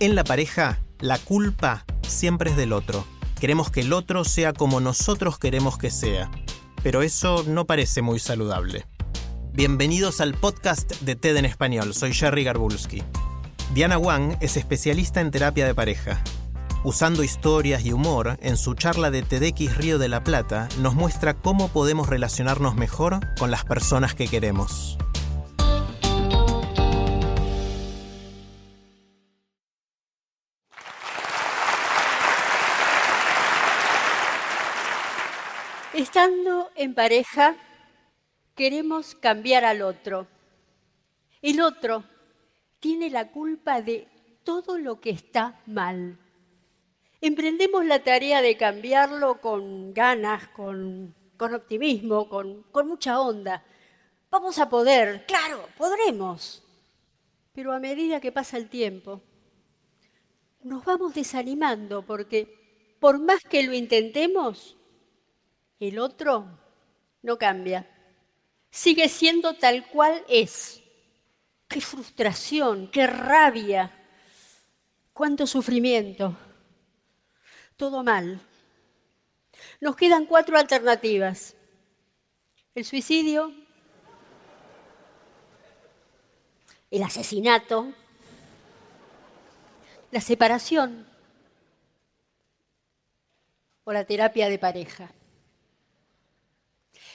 En la pareja, la culpa siempre es del otro. Queremos que el otro sea como nosotros queremos que sea. Pero eso no parece muy saludable. Bienvenidos al podcast de TED en español. Soy Jerry Garbulski. Diana Wang es especialista en terapia de pareja. Usando historias y humor, en su charla de TEDx Río de la Plata, nos muestra cómo podemos relacionarnos mejor con las personas que queremos. Estando en pareja, queremos cambiar al otro. El otro tiene la culpa de todo lo que está mal. Emprendemos la tarea de cambiarlo con ganas, con, con optimismo, con, con mucha onda. Vamos a poder, claro, podremos. Pero a medida que pasa el tiempo, nos vamos desanimando porque por más que lo intentemos, el otro no cambia. Sigue siendo tal cual es. Qué frustración, qué rabia, cuánto sufrimiento. Todo mal. Nos quedan cuatro alternativas. El suicidio, el asesinato, la separación o la terapia de pareja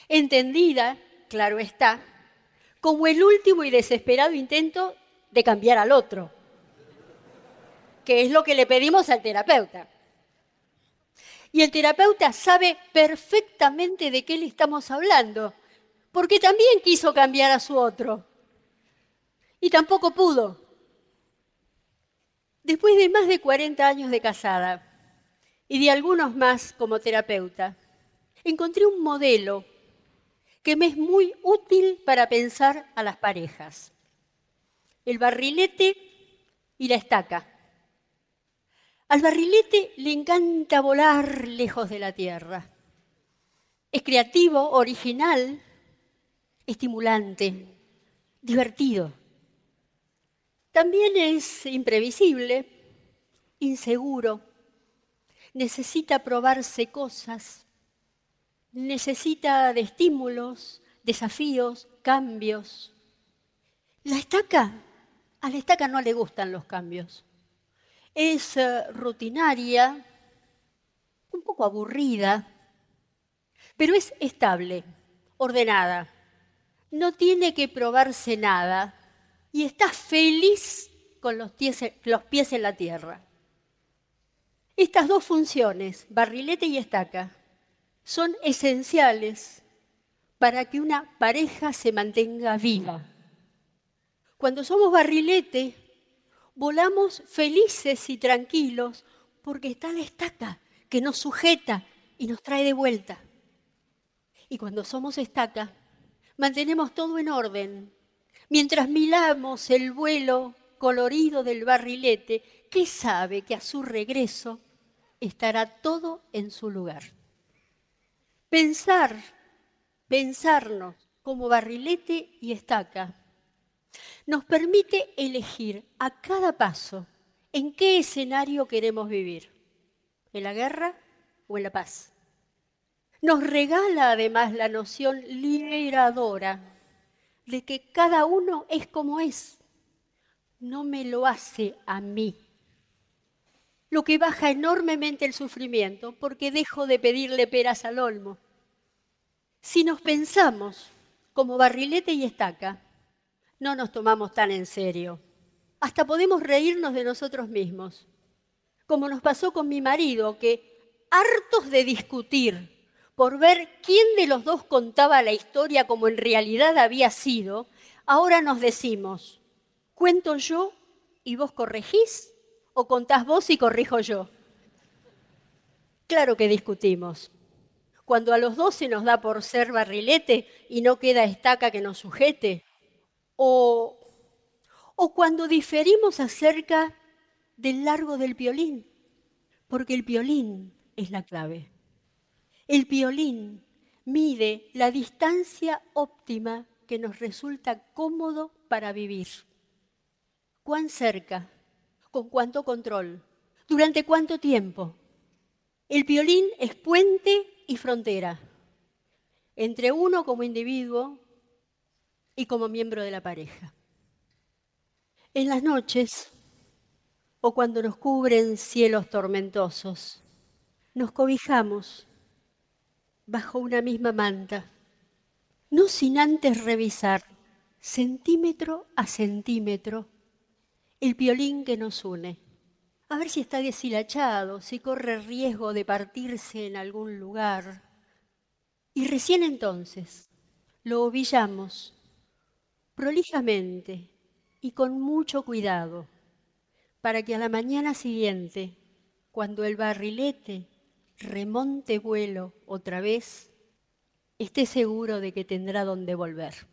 entendida, claro está, como el último y desesperado intento de cambiar al otro, que es lo que le pedimos al terapeuta. Y el terapeuta sabe perfectamente de qué le estamos hablando, porque también quiso cambiar a su otro. Y tampoco pudo. Después de más de 40 años de casada y de algunos más como terapeuta, encontré un modelo que me es muy útil para pensar a las parejas. El barrilete y la estaca. Al barrilete le encanta volar lejos de la tierra. Es creativo, original, estimulante, divertido. También es imprevisible, inseguro, necesita probarse cosas, necesita de estímulos, desafíos, cambios. La estaca, a la estaca no le gustan los cambios. Es eh, rutinaria, un poco aburrida, pero es estable, ordenada. No tiene que probarse nada y está feliz con los los pies en la tierra. Estas dos funciones, barrilete y estaca, son esenciales para que una pareja se mantenga viva. Cuando somos barrilete, volamos felices y tranquilos porque está la estaca que nos sujeta y nos trae de vuelta. Y cuando somos estaca, mantenemos todo en orden. Mientras miramos el vuelo colorido del barrilete, que sabe que a su regreso estará todo en su lugar. Pensar, pensarnos como barrilete y estaca, nos permite elegir a cada paso en qué escenario queremos vivir, en la guerra o en la paz. Nos regala además la noción liberadora de que cada uno es como es, no me lo hace a mí, lo que baja enormemente el sufrimiento porque dejo de pedirle peras al olmo. Si nos pensamos como barrilete y estaca, no nos tomamos tan en serio. Hasta podemos reírnos de nosotros mismos, como nos pasó con mi marido, que hartos de discutir por ver quién de los dos contaba la historia como en realidad había sido, ahora nos decimos, ¿cuento yo y vos corregís? ¿O contás vos y corrijo yo? Claro que discutimos. Cuando a los dos se nos da por ser barrilete y no queda estaca que nos sujete. O, o cuando diferimos acerca del largo del violín, porque el violín es la clave. El violín mide la distancia óptima que nos resulta cómodo para vivir. ¿Cuán cerca? ¿Con cuánto control? ¿Durante cuánto tiempo? El violín es puente y frontera entre uno como individuo y como miembro de la pareja. En las noches o cuando nos cubren cielos tormentosos, nos cobijamos bajo una misma manta, no sin antes revisar centímetro a centímetro el violín que nos une a ver si está deshilachado, si corre riesgo de partirse en algún lugar. Y recién entonces lo ovillamos prolijamente y con mucho cuidado para que a la mañana siguiente, cuando el barrilete remonte vuelo otra vez, esté seguro de que tendrá donde volver.